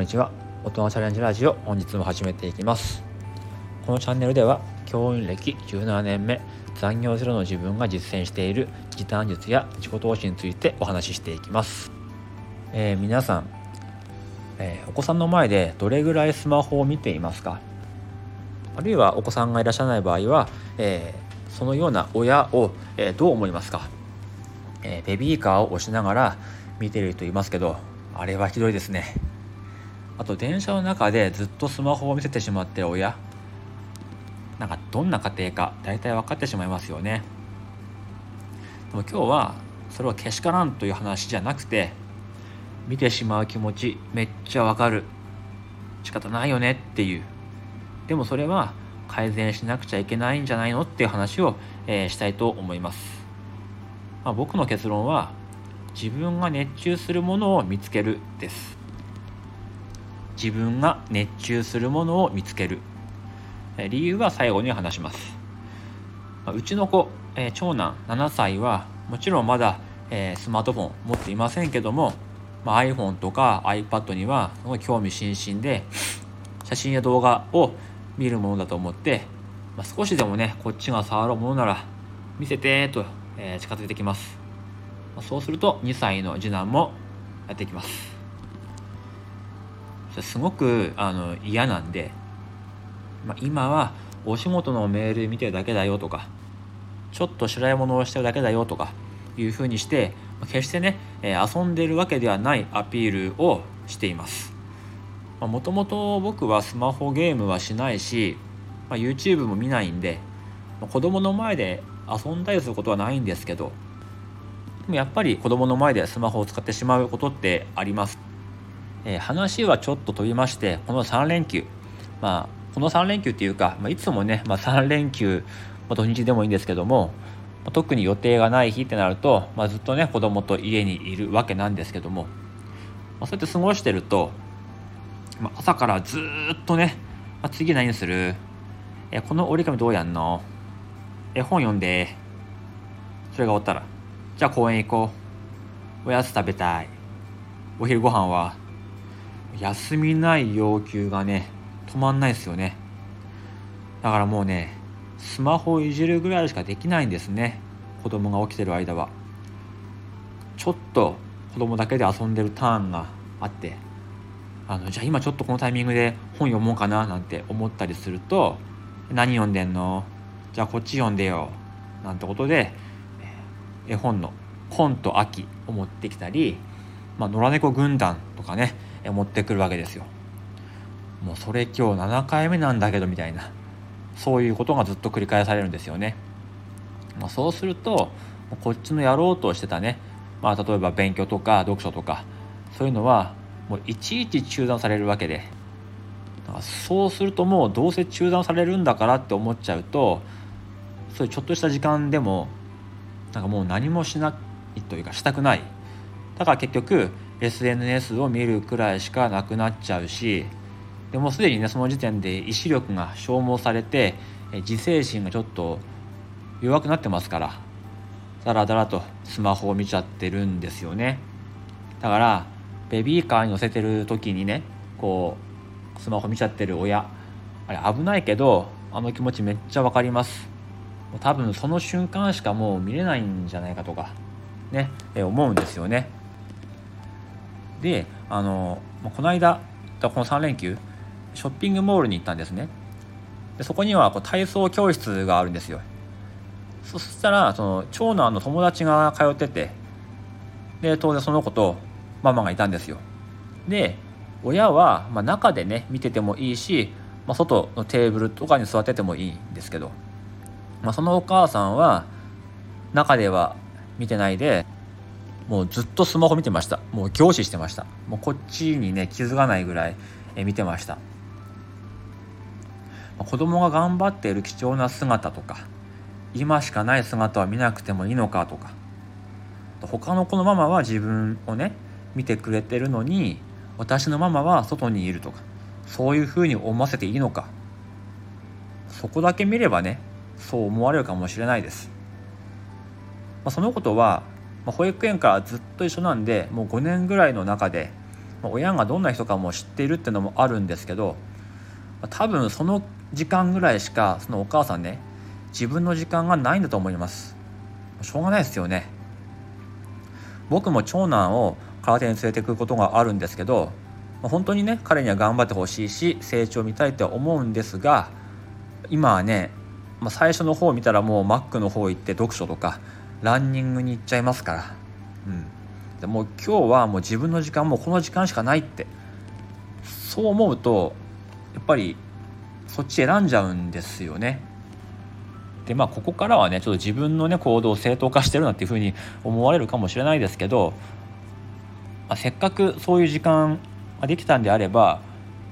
んにちは。大人チャレンジラジオ本日も始めていきます。このチャンネルでは教員歴17年目残業ゼロの自分が実践している時短術や自己投資についてお話ししていきます、えー、皆さん、えー、お子さんの前でどれぐらいスマホを見ていますか？あるいはお子さんがいらっしゃらない場合は、えー、そのような親を、えどう思いますか、えベビーカーを押しながら見ている人いますけどあれはひどいですね。あと電車の中でずっとスマホを見せてしまってる親なんかどんな家庭か大体分かってしまいますよね。でも今日はそれはけしからんという話じゃなくて見てしまう気持ちめっちゃわかる。仕方ないよねっていう。でもそれは改善しなくちゃいけないんじゃないのっていう話を、えー、したいと思います、まあ、僕の結論は自分が熱中するものを見つけるです。自分が熱中するものを見つける。理由は最後に話します。うちの子、長男7歳はもちろんまだ、スマートフォン持っていませんけども、iPhone とか iPad にはすごい興味津々で写真や動画を見るものだと思って、少しでもねこっちが触るものなら見せてと、近づいてきます。そうすると2歳の次男もやってきます。すごくあの嫌なんで、まあ、今はお仕事のメール見てるだけだよとかちょっと白いものをしてるだけだよとかいうふうにして決してね遊んでるわけではないアピールをしていますもともと僕はスマホゲームはしないし、まあ、YouTube も見ないんで子供の前で遊んだりすることはないんですけどでもやっぱり子供の前でスマホを使ってしまうことってあります。えー、話はちょっと飛びましてこの3連休。まあこの3連休っていうか、まあ、いつもね、まあ、3連休、まあ、土日でもいいんですけども、まあ、特に予定がない日ってなると、まあ、ずっとね子供と家にいるわけなんですけども、まあ、そうやって過ごしてると、まあ、朝からずっとね、まあ、次何する？えこの折り紙どうやんの？え本読んで。それが終わったらじゃあ公園行こう。おやつ食べたい。お昼ご飯は？休みない要求がね止まんないですよね。だからもうねスマホをいじるぐらいしかできないんですね。子供が起きてる間は。ちょっと子供だけで遊んでるターンがあって。あのじゃあ今ちょっとこのタイミングで本読もうかななんて思ったりすると何読んでんの？じゃあこっち読んでよ。なんてことで絵本の「本と秋」を持ってきたり、まあ、野良猫軍団とかね持ってくるわけですよ。もうそれ今日7回目なんだけどみたいなそういうことがずっと繰り返されるんですよね。まあ、そうするとこっちのやろうとしてたね、まあ、例えば勉強とか読書とかそういうのはもういちいち中断されるわけでだからそうするともうどうせ中断されるんだからって思っちゃうとそういうちょっとした時間でもなんかもう何もしないというかしたくないだから結局 SNS を見るくらいしかなくなっちゃうしでもすでにねその時点で意志力が消耗されて自制心がちょっと弱くなってますからだらだらとスマホを見ちゃってるんですよねだからベビーカーに乗せてる時にねこうスマホ見ちゃってる親あれ危ないけどあの気持ちめっちゃ分かります多分その瞬間しかもう見れないんじゃないかとかね、え思うんですよね。であのこの間この3連休ショッピングモールに行ったんですね。でそこにはこう体操教室があるんですよ。そしたらその長男の友達が通っててで当然その子とママがいたんですよ。で親は、まあ、中でね見ててもいいし、まあ、外のテーブルとかに座っててもいいんですけどまあ、そのお母さんは中では見てないでもうずっとスマホ見てました。もう凝視してました。もうこっちにね気づかないぐらい見てました。子供が頑張っている貴重な姿とか今しかない姿は見なくてもいいのかとか他の子のママは自分をね見てくれてるのに私のママは外にいるとかそういうふうに思わせていいのかそこだけ見ればねそう思われるかもしれないです。ま、そのことは、まあ、保育園からずっと一緒なんでもう5年ぐらいの中で親がどんな人かも知っているっていうのもあるんですけど多分その時間ぐらいしかそのお母さんね自分の時間がないんだと思います。しょうがないですよね。僕も長男を空手に連れてくることがあるんですけど本当にね彼には頑張ってほしいし成長を見たいと思うんですが今はね、まあ、最初の方を見たらもうマックの方行って読書とかランニングに行っちゃいますから、うん、でも今日はもう自分の時間もこの時間しかないってそう思うとやっぱりそっち選んじゃうんですよね。でまあここからはねちょっと自分のね行動を正当化してるなっていうふうに思われるかもしれないですけど、まあ、せっかくそういう時間ができたんであれば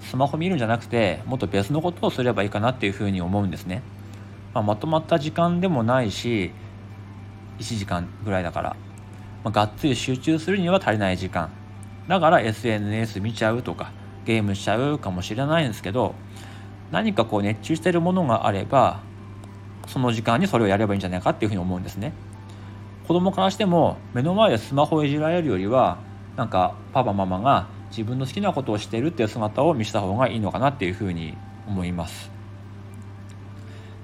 スマホ見るんじゃなくてもっと別のことをすればいいかなっていうふうに思うんですね。まあ、まとまった時間でもないし1時間ぐらいだから、まあ、がっつり集中するには足りない時間。だから SNS 見ちゃうとかゲームしちゃうかもしれないんですけど何かこう熱中してるものがあればその時間にそれをやればいいんじゃないかっていうふうに思うんですね。子供からしても目の前でスマホをいじられるよりはなんかパパママが自分の好きなことをしてるっていう姿を見せた方がいいのかなっていうふうに思います。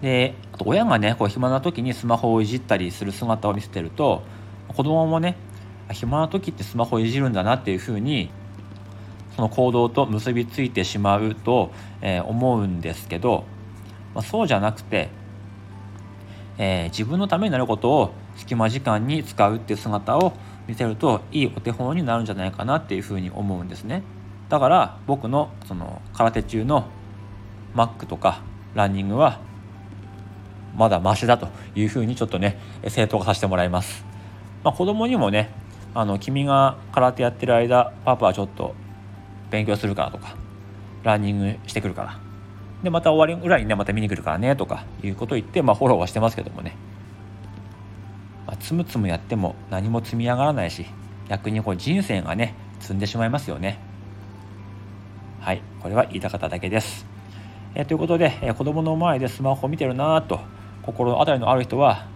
であと親がねこう暇な時にスマホをいじったりする姿を見せてると子供もね暇な時ってスマホをいじるんだなっていうふうにその行動と結びついてしまうと、えー、思うんですけど、まあ、そうじゃなくて、えー、自分のためになることを隙間時間に使うっていう姿を見せるといいお手本になるんじゃないかなっていうふうに思うんですね。だから僕のその空手中のマックとかランニングはまだマシだというふうにちょっとね正当化させてもらいます、まあ、子供にもねあの君が空手やってる間パパはちょっと勉強するからとかランニングしてくるから。でまた終わりぐらいにねまた見に来るからねとかいうことを言って、まあ、フォローはしてますけどもね、まあ、つむつむやっても何も積み上がらないし逆にこう人生がね積んでしまいますよね。はいこれは言いたかっただけです、え、ということで、えー、子供の前でスマホ見てるなと心当たりのある人は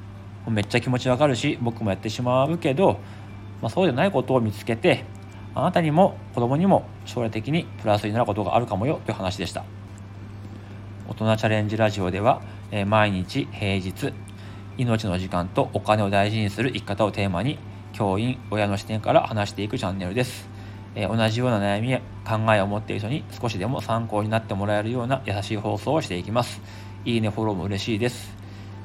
めっちゃ気持ちわかるし僕もやってしまうけど、まあ、そうじゃないことを見つけてあなたにも子供にも将来的にプラスになることがあるかもよという話でした。大人チャレンジラジオでは、え毎日平日命の時間とお金を大事にする生き方をテーマに教員親の視点から話していくチャンネルです、え同じような悩みや考えを持っている人に少しでも参考になってもらえるような優しい放送をしていきます。いいねフォローも嬉しいです、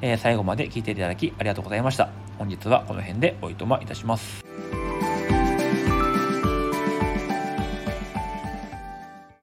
え最後まで聞いていただきありがとうございました。本日はこの辺でおいとまいたします。